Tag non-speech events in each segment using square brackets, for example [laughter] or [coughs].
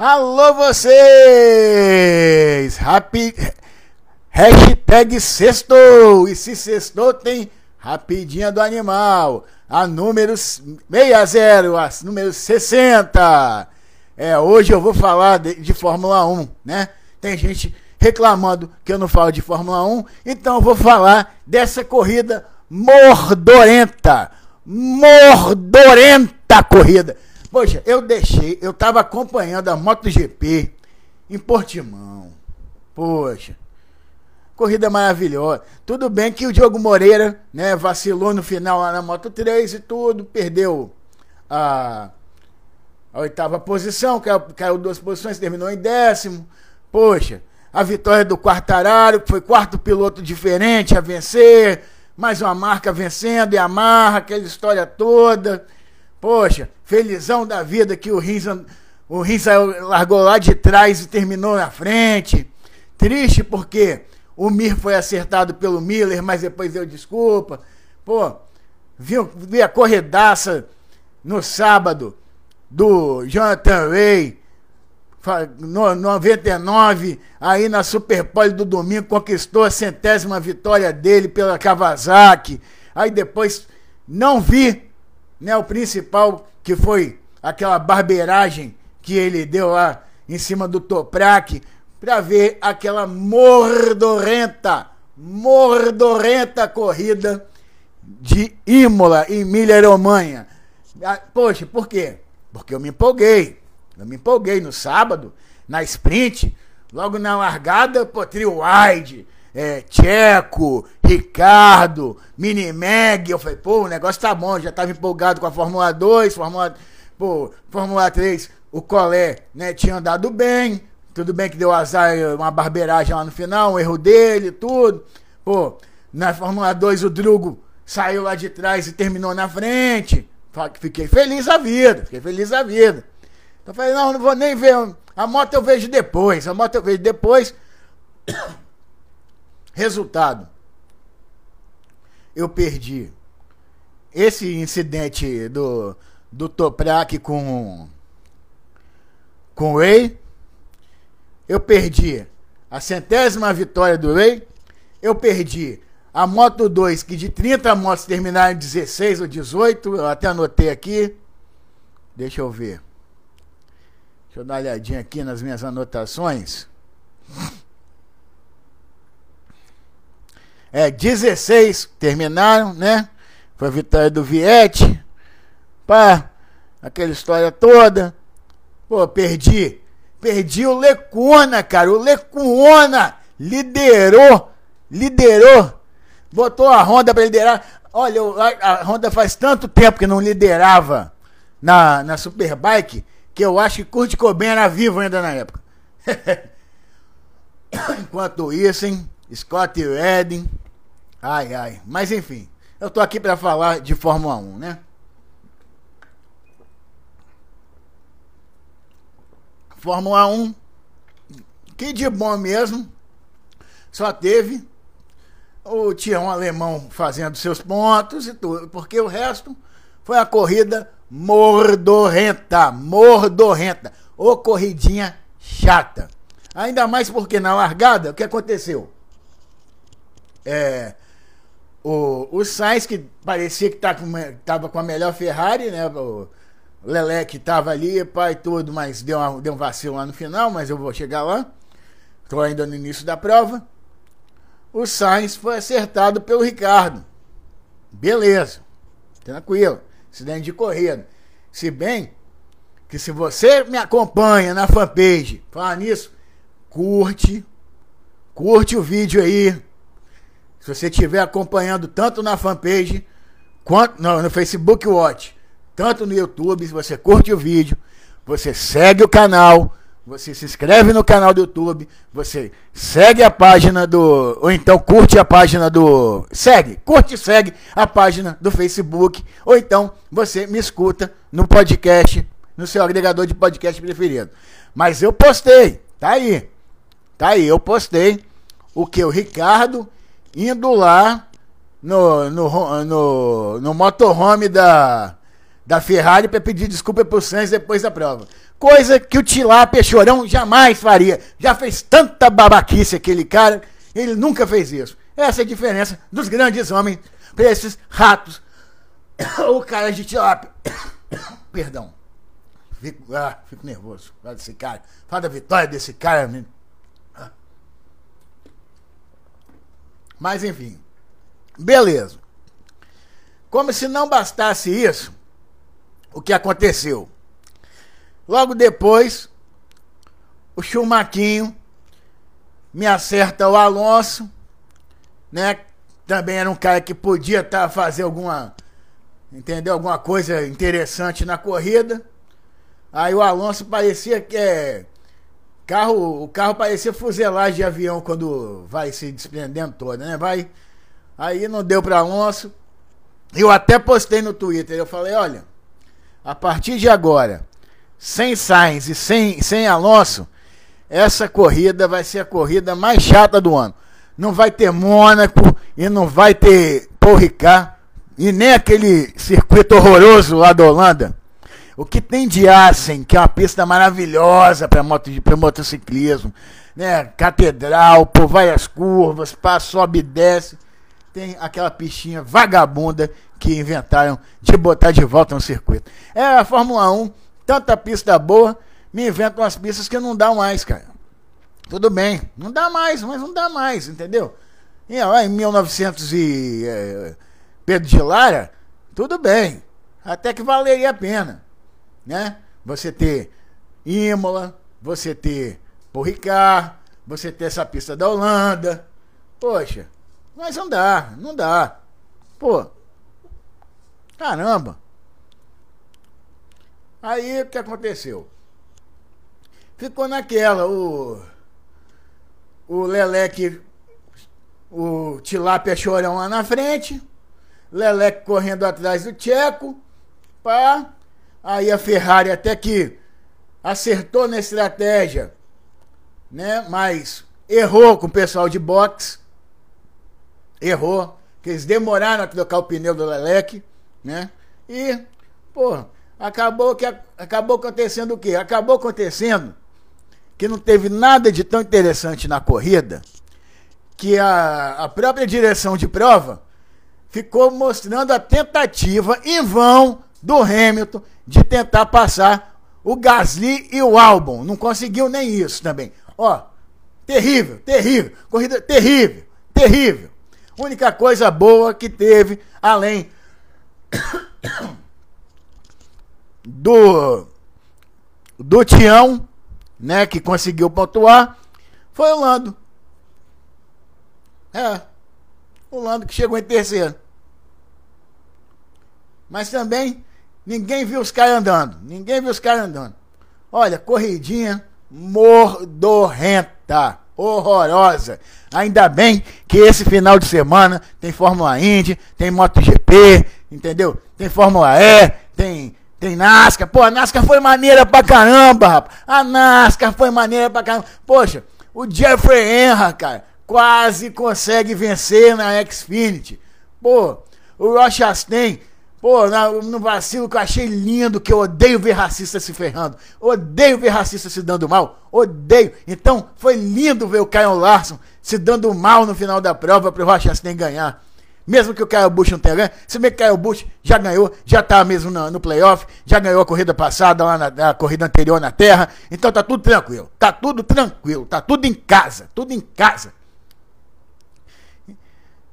Alô vocês! Happy... Hashtag sextou! E se sextou tem rapidinha do animal. A número 60, a número 60. É, hoje eu vou falar de, de Fórmula 1, né? Tem gente reclamando que eu não falo de Fórmula 1, então eu vou falar dessa corrida mordorenta. Mordorenta corrida. Poxa, eu deixei, eu tava acompanhando a MotoGP em Portimão. Poxa, corrida maravilhosa. Tudo bem que o Diogo Moreira, né, vacilou no final lá na Moto 3 e tudo, perdeu a, a oitava posição, caiu, caiu duas posições, terminou em décimo. Poxa, a vitória do Quartararo, que foi quarto piloto diferente a vencer, mais uma marca vencendo e amarra aquela história toda. Poxa, felizão da vida que o Rins, o Rins largou lá de trás e terminou na frente. Triste porque o Mir foi acertado pelo Miller, mas depois deu desculpa. Pô, vi, vi a corredaça no sábado do Jonathan Ray, no 99, aí na Superpole do domingo, conquistou a centésima vitória dele pela Kawasaki. Aí depois não vi né, o principal, que foi aquela barbeiragem que ele deu lá em cima do Toprak, para ver aquela mordorrenta, mordorrenta corrida de Imola, Emília Romanha. Ah, poxa, por quê? Porque eu me empolguei. Eu me empolguei no sábado, na sprint, logo na largada, pô, trio wide, é, Tcheco, Ricardo, Minimeg. Eu falei, pô, o negócio tá bom, já tava empolgado com a Fórmula 2, Fórmula, pô, Fórmula 3, o Colé, né, tinha andado bem. Tudo bem que deu azar, uma barbeiragem lá no final, um erro dele, tudo. Pô, na Fórmula 2 o Drugo saiu lá de trás e terminou na frente. Fiquei feliz a vida, fiquei feliz a vida. Então falei, não, não vou nem ver. A moto eu vejo depois, a moto eu vejo depois. [coughs] Resultado. Eu perdi. Esse incidente do, do Toprak com, com o Ray. Eu perdi a centésima vitória do Ray. Eu perdi a Moto 2, que de 30 motos terminaram em 16 ou 18. Eu até anotei aqui. Deixa eu ver. Deixa eu dar uma olhadinha aqui nas minhas anotações. É, 16 terminaram, né? Foi a vitória do Viette. Pá, aquela história toda. Pô, perdi. Perdi o Lecuna, cara. O Lecuna liderou. Liderou. Botou a Honda para liderar. Olha, a Honda faz tanto tempo que não liderava na, na Superbike que eu acho que Kurt Cobain era vivo ainda na época. [laughs] Enquanto isso, hein? Scott Redding. Ai, ai. Mas enfim, eu tô aqui para falar de Fórmula 1, né? Fórmula 1, que de bom mesmo, só teve o Tião Alemão fazendo seus pontos e tudo, porque o resto foi a corrida mordorrenta, mordorrenta, ou corridinha chata. Ainda mais porque na largada, o que aconteceu? É, o, o Sainz, que parecia que tá com, com a melhor Ferrari, né? O Lelé que tava ali, pai, tudo, mas deu, uma, deu um vacilo lá no final, mas eu vou chegar lá. Estou ainda no início da prova. O Sainz foi acertado pelo Ricardo. Beleza. Tranquilo. Acidente de corrida. Se bem que se você me acompanha na fanpage, fala nisso, curte, curte o vídeo aí, se você estiver acompanhando tanto na fanpage quanto no, no Facebook Watch, tanto no YouTube, se você curte o vídeo, você segue o canal, você se inscreve no canal do YouTube, você segue a página do. Ou então curte a página do. Segue, curte e segue a página do Facebook. Ou então você me escuta no podcast, no seu agregador de podcast preferido. Mas eu postei, tá aí. Tá aí, eu postei o que o Ricardo indo lá no, no, no, no motorhome da, da Ferrari para pedir desculpa pro Sainz depois da prova. Coisa que o Tilápia Chorão jamais faria. Já fez tanta babaquice aquele cara, ele nunca fez isso. Essa é a diferença dos grandes homens para esses ratos. [coughs] o cara de Tilápia. [coughs] Perdão. Fico, ah, fico nervoso. Fala desse cara. Fala da vitória desse cara. Mas enfim. Beleza. Como se não bastasse isso, o que aconteceu? Logo depois, o Chumaquinho me acerta o Alonso, né? Também era um cara que podia tá, fazer alguma, entendeu? Alguma coisa interessante na corrida. Aí o Alonso parecia que é carro, o carro parecia fuselagem de avião quando vai se desprendendo todo, né? Vai. Aí não deu para Alonso. Eu até postei no Twitter, eu falei, olha, a partir de agora, sem Sainz e sem, sem Alonso, essa corrida vai ser a corrida mais chata do ano. Não vai ter Mônaco e não vai ter Paul Ricard e nem aquele circuito horroroso lá da Holanda. O que tem de Assen, que é uma pista maravilhosa para moto, motociclismo, né? Catedral, por várias curvas, passa, sobe e desce. Tem aquela pistinha vagabunda que inventaram de botar de volta no circuito. É a Fórmula 1, tanta pista boa, me inventam umas pistas que não dá mais, cara. Tudo bem, não dá mais, mas não dá mais, entendeu? E, ó, em 1900 e é, Pedro de Lara, tudo bem, até que valeria a pena né? Você ter Imola, você ter Porricard, você ter essa pista da Holanda. Poxa, mas não dá, não dá. Pô, caramba. Aí o que aconteceu? Ficou naquela, o. O Leleque, o Tilápia Chorão lá na frente, Leleque correndo atrás do Tcheco, pá. Aí a Ferrari até que acertou na estratégia, né? Mas errou com o pessoal de boxe. Errou. Que eles demoraram a trocar o pneu do Leleque, né? E, pô, acabou que acabou acontecendo o quê? Acabou acontecendo que não teve nada de tão interessante na corrida que a, a própria direção de prova ficou mostrando a tentativa em vão do Hamilton de tentar passar o Gasly e o Albon. Não conseguiu nem isso também. Ó, terrível, terrível. Corrida terrível, terrível. Única coisa boa que teve, além [coughs] do do Tião, né, que conseguiu pontuar, foi o Lando. É, o Lando que chegou em terceiro. Mas também Ninguém viu os caras andando. Ninguém viu os caras andando. Olha, corridinha mordorrenta, horrorosa. Ainda bem que esse final de semana tem Fórmula Indy, tem MotoGP, entendeu? Tem Fórmula E, tem tem NASCAR. Pô, a NASCAR foi maneira pra caramba, rapaz. A NASCAR foi maneira pra caramba. Poxa, o Jeffrey Enra, cara, quase consegue vencer na Xfinity. Pô, o Ross Chastain Pô, no vacilo que eu achei lindo, que eu odeio ver racista se ferrando. Odeio ver racista se dando mal. Odeio. Então, foi lindo ver o Caio Larson se dando mal no final da prova para o Rochester ganhar. Mesmo que o Caio Bush não tenha ganho. Se bem que o Caio Bush já ganhou, já tá mesmo no, no playoff, já ganhou a corrida passada, lá na, na, corrida anterior na Terra. Então tá tudo tranquilo. Tá tudo tranquilo. Tá tudo em casa. Tudo em casa.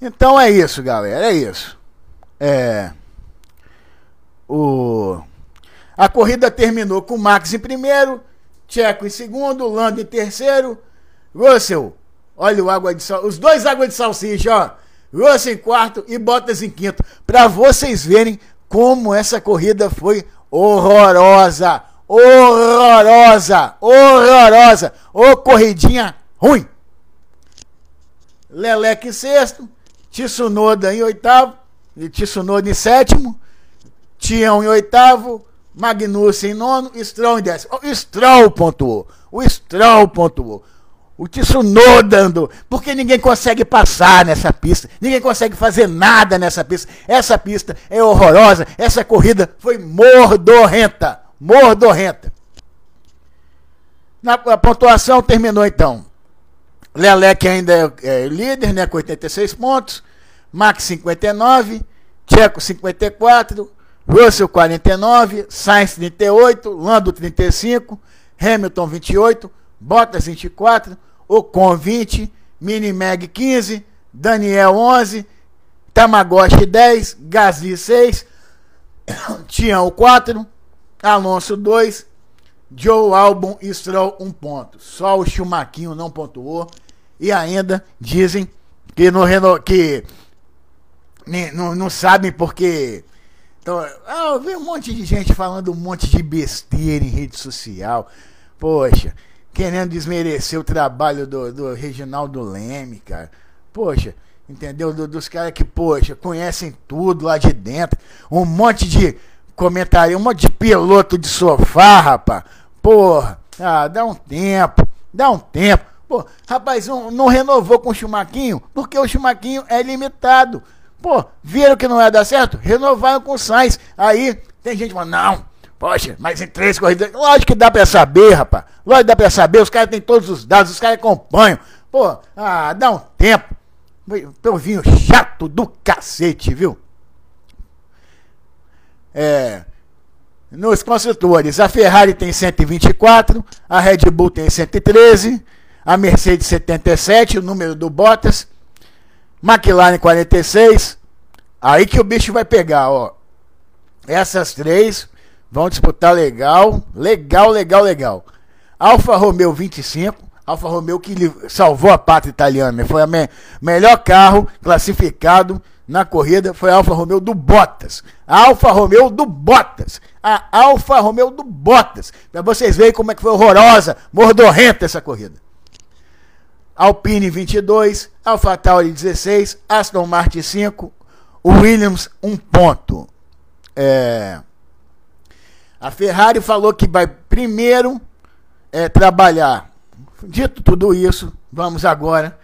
Então é isso, galera. É isso. É. O... A corrida terminou com Max em primeiro, Tcheco em segundo, Lando em terceiro, Russell, olha o água de sal, os dois águas de salsicha, ó. Russell em quarto e Bottas em quinto, para vocês verem como essa corrida foi horrorosa, horrorosa, horrorosa, ô corridinha ruim. Leleque em sexto, Tsunoda em oitavo, e Tsunoda em sétimo, Tião em oitavo, Magnussen em nono, Stroll em décimo. O Stroll pontuou. O Stroll pontuou. o Tsunoda andou, porque ninguém consegue passar nessa pista, ninguém consegue fazer nada nessa pista. Essa pista é horrorosa, essa corrida foi mordorrenta, mordorrenta. Na a pontuação terminou então. Leleque ainda é, é líder, né, com 86 pontos. Max 59, Tcheco 54, Russell 49, Sainz 38, Lando 35, Hamilton 28, Bottas 24, Ocon 20, Minimag 15, Daniel 11, Tamagotchi 10, Gasly 6, [coughs] Tião 4, Alonso 2, Joe Albon e Stroll 1 ponto. Só o Chumaquinho não pontuou. E ainda dizem que no que não, não sabem porque então, ah, eu vi um monte de gente falando um monte de besteira em rede social. Poxa, querendo desmerecer o trabalho do, do Reginaldo Leme, cara. Poxa, entendeu? Do, dos caras que, poxa, conhecem tudo lá de dentro. Um monte de comentário, um monte de piloto de sofá, rapaz. Porra, ah, dá um tempo, dá um tempo. Pô, rapaz, não, não renovou com o Chumaquinho, porque o Chumaquinho é limitado. Pô, viram que não ia dar certo? Renovaram com o Sainz. Aí tem gente falando, não, poxa, mas em três corridas. Lógico que dá pra saber, rapaz. Lógico que dá pra saber, os caras têm todos os dados, os caras acompanham. Pô, ah, dá um tempo. Povinho chato do cacete, viu? É. Nos construtores, a Ferrari tem 124, a Red Bull tem 113, a Mercedes 77, o número do Bottas, McLaren 46. Aí que o bicho vai pegar, ó. Essas três vão disputar legal, legal, legal, legal. Alfa Romeo 25, Alfa Romeo que salvou a pátria italiana, né? foi o me melhor carro classificado na corrida, foi a Alfa Romeo do Bottas. A Alfa Romeo do Bottas. A Alfa Romeo do Bottas. Para vocês verem como é que foi horrorosa, mordorrenta essa corrida. Alpine 22, AlphaTauri 16, Aston Martin 5, Williams 1 ponto. É, a Ferrari falou que vai primeiro é, trabalhar. Dito tudo isso, vamos agora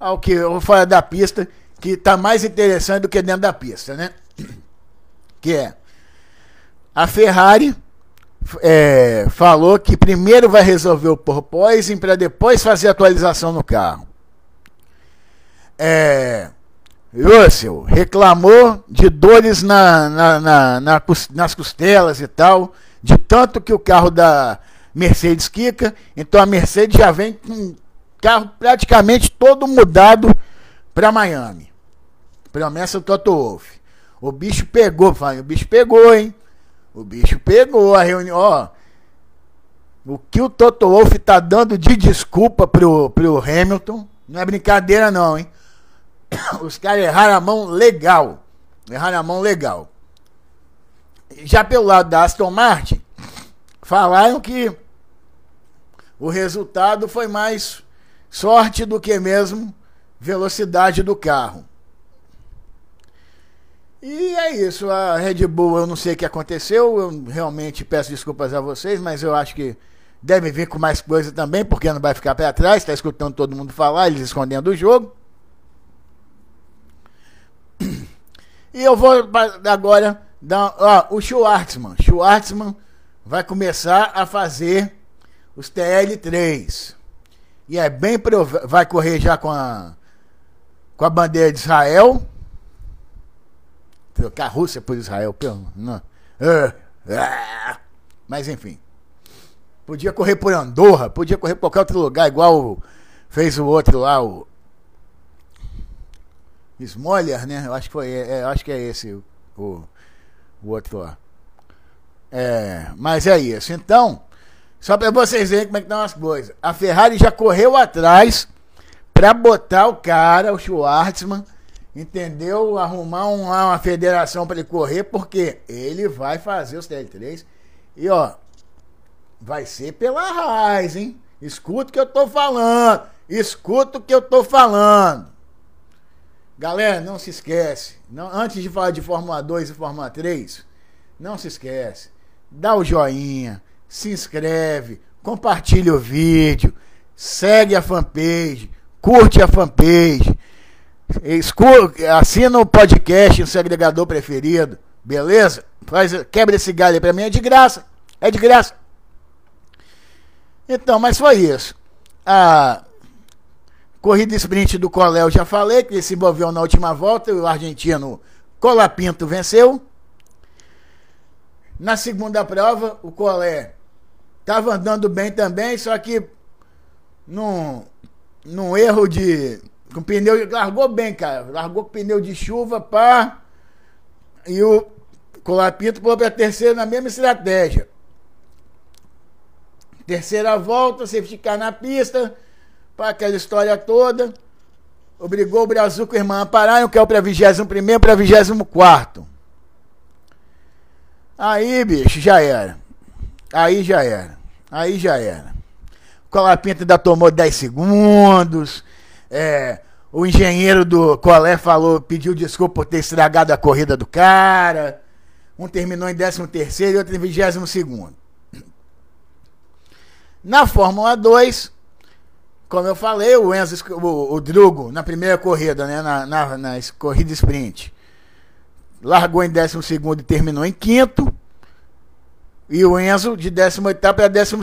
ao que fora da pista, que está mais interessante do que dentro da pista, né? Que é a Ferrari é, falou que primeiro vai resolver o porpoising para depois fazer atualização no carro. É, Russell reclamou de dores na, na, na, na, nas costelas e tal, de tanto que o carro da Mercedes quica, então a Mercedes já vem com carro praticamente todo mudado para Miami. Promessa do Toto Wolff. O bicho pegou, o bicho pegou, hein? O bicho pegou a reunião. Ó, o que o Toto Wolff tá dando de desculpa pro, pro Hamilton não é brincadeira, não, hein? [coughs] Os caras erraram a mão legal. Erraram a mão legal. Já pelo lado da Aston Martin, falaram que o resultado foi mais sorte do que mesmo velocidade do carro. E é isso, a Red Bull, eu não sei o que aconteceu, eu realmente peço desculpas a vocês, mas eu acho que deve vir com mais coisa também, porque não vai ficar para trás, está escutando todo mundo falar, eles escondendo o jogo. E eu vou agora dar, ó, o Schwartzman, Schwartzman vai começar a fazer os TL3. E é bem provável, vai correr já com a com a bandeira de Israel Trocar a Rússia por Israel. Não. Ah, ah. Mas enfim. Podia correr por Andorra, podia correr por qualquer outro lugar, igual fez o outro lá, o. Smoller, né? Eu acho que foi. É, acho que é esse o, o outro lá. É, mas é isso. Então, só para vocês verem como é que estão as coisas. A Ferrari já correu atrás para botar o cara, o Schwartzman, entendeu? Arrumar um, uma federação para ele correr, porque ele vai fazer os TL3. E ó, vai ser pela raiz, hein? Escuta o que eu tô falando. Escuta o que eu tô falando. Galera, não se esquece. Não, antes de falar de Fórmula 2 e Fórmula 3, não se esquece. Dá o joinha, se inscreve, compartilha o vídeo, segue a fanpage, curte a fanpage, assina o podcast no seu agregador preferido, beleza? Faz, quebra esse galho aí pra mim, é de graça, é de graça. Então, mas foi isso. A corrida sprint do Coléu já falei, que ele se envolveu na última volta, o argentino Colapinto venceu. Na segunda prova, o Colé estava andando bem também, só que num, num erro de. Com pneu. Largou bem, cara. Largou com pneu de chuva, pá. E o Colapinto pulou para a terceira na mesma estratégia. Terceira volta, você ficar na pista, para aquela história toda. Obrigou o Brasil com a irmã a parar, que é o para 21 para 24. Aí, bicho, já era. Aí já era. Aí já era. O Colapinto ainda tomou 10 segundos. É, o engenheiro do Colé falou, pediu desculpa por ter estragado a corrida do cara. Um terminou em 13 terceiro e outro em 22 segundo. Na Fórmula 2, como eu falei, o Enzo, o, o Drugo, na primeira corrida, né, na, na, na corrida sprint, largou em 12 e terminou em quinto. E o Enzo de 18 para 12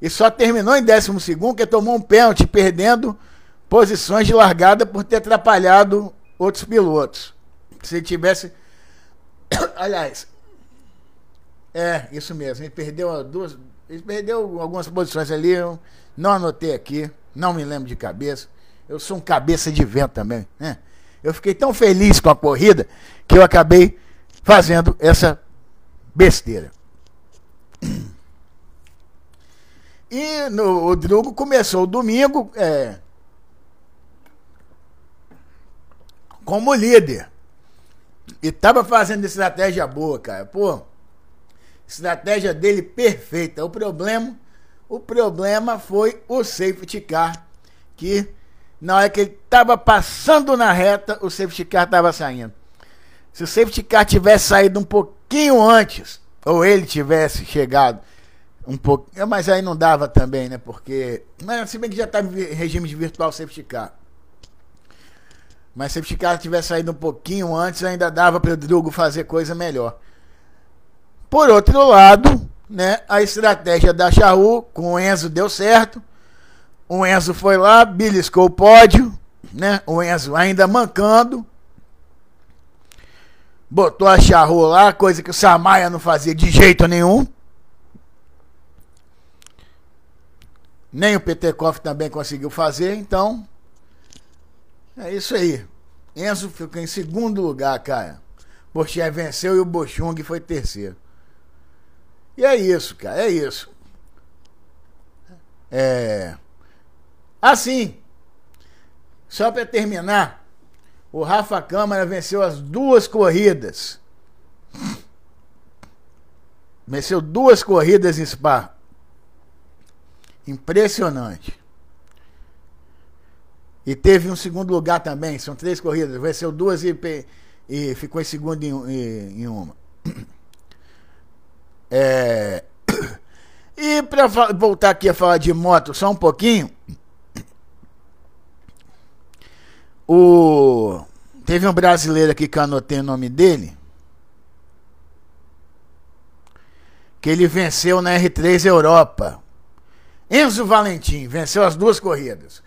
e só terminou em 12 porque tomou um pênalti, perdendo posições de largada por ter atrapalhado outros pilotos. Se tivesse. [coughs] Aliás, é, isso mesmo. Ele perdeu duas. Ele perdeu algumas posições ali. Eu não anotei aqui. Não me lembro de cabeça. Eu sou um cabeça de vento também. Né? Eu fiquei tão feliz com a corrida que eu acabei fazendo essa besteira. E no, o Drugo começou o domingo é, como líder. E tava fazendo estratégia boa, cara. Pô, estratégia dele perfeita. O problema, o problema foi o safety car que na hora que ele estava passando na reta, o safety car estava saindo. Se o safety car tivesse saído um pouquinho antes, ou ele tivesse chegado um pouco. Mas aí não dava também, né? Porque. Mas se bem que já estava em regime de virtual safety car. Mas se o car tivesse saído um pouquinho antes, ainda dava para o Drugo fazer coisa melhor. Por outro lado, né, a estratégia da Chaú com o Enzo deu certo. O Enzo foi lá, beliscou o pódio, né? O Enzo ainda mancando. Botou a charrua lá, coisa que o Samaia não fazia de jeito nenhum. Nem o Petekoff também conseguiu fazer, então. É isso aí. Enzo ficou em segundo lugar, cara. Bocher venceu e o Bochung foi terceiro. E é isso, cara, é isso. É. Assim, só para terminar, o Rafa Câmara venceu as duas corridas. Venceu duas corridas em Spa. Impressionante. E teve um segundo lugar também, são três corridas. Venceu duas e, e ficou em segundo em, em, em uma. [clears throat] É... [clears throat] E para voltar aqui a falar de moto só um pouquinho. O... Teve um brasileiro aqui que anotei o nome dele. Que ele venceu na R3 Europa. Enzo Valentim venceu as duas corridas.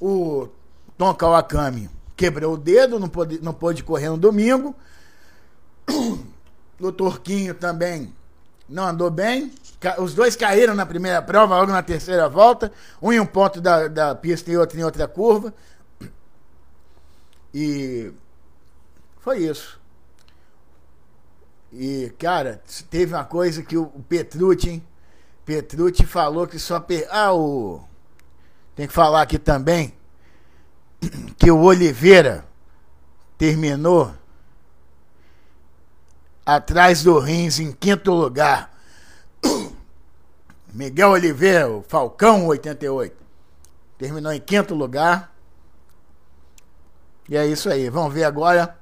O Tom Kawakami quebrou o dedo, não pôde, não pôde correr no domingo. [clears throat] O Turquinho também não andou bem. Os dois caíram na primeira prova, logo na terceira volta. Um em um ponto da, da pista e outro em outra curva. E foi isso. E, cara, teve uma coisa que o Petrucci, Petrucci falou que só. Per... Ah, o. Tem que falar aqui também que o Oliveira terminou atrás do Rins em quinto lugar. [coughs] Miguel Oliveira, o Falcão 88, terminou em quinto lugar. E é isso aí. Vamos ver agora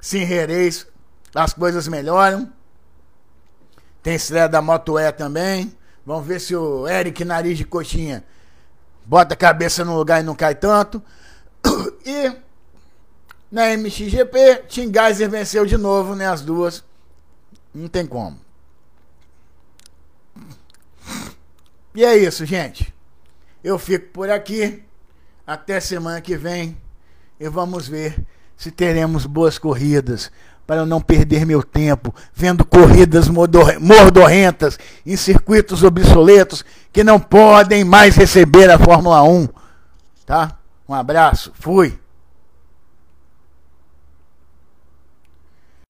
se Reis as coisas melhoram. Tem estreia da Moto E também. Vamos ver se o Eric Nariz de Coxinha bota a cabeça no lugar e não cai tanto. E na MXGP, Tim Geiser venceu de novo, né? As duas. Não tem como. E é isso, gente. Eu fico por aqui. Até semana que vem. E vamos ver se teremos boas corridas. Para eu não perder meu tempo vendo corridas mordorrentas em circuitos obsoletos que não podem mais receber a Fórmula 1. Tá? Um abraço. Fui.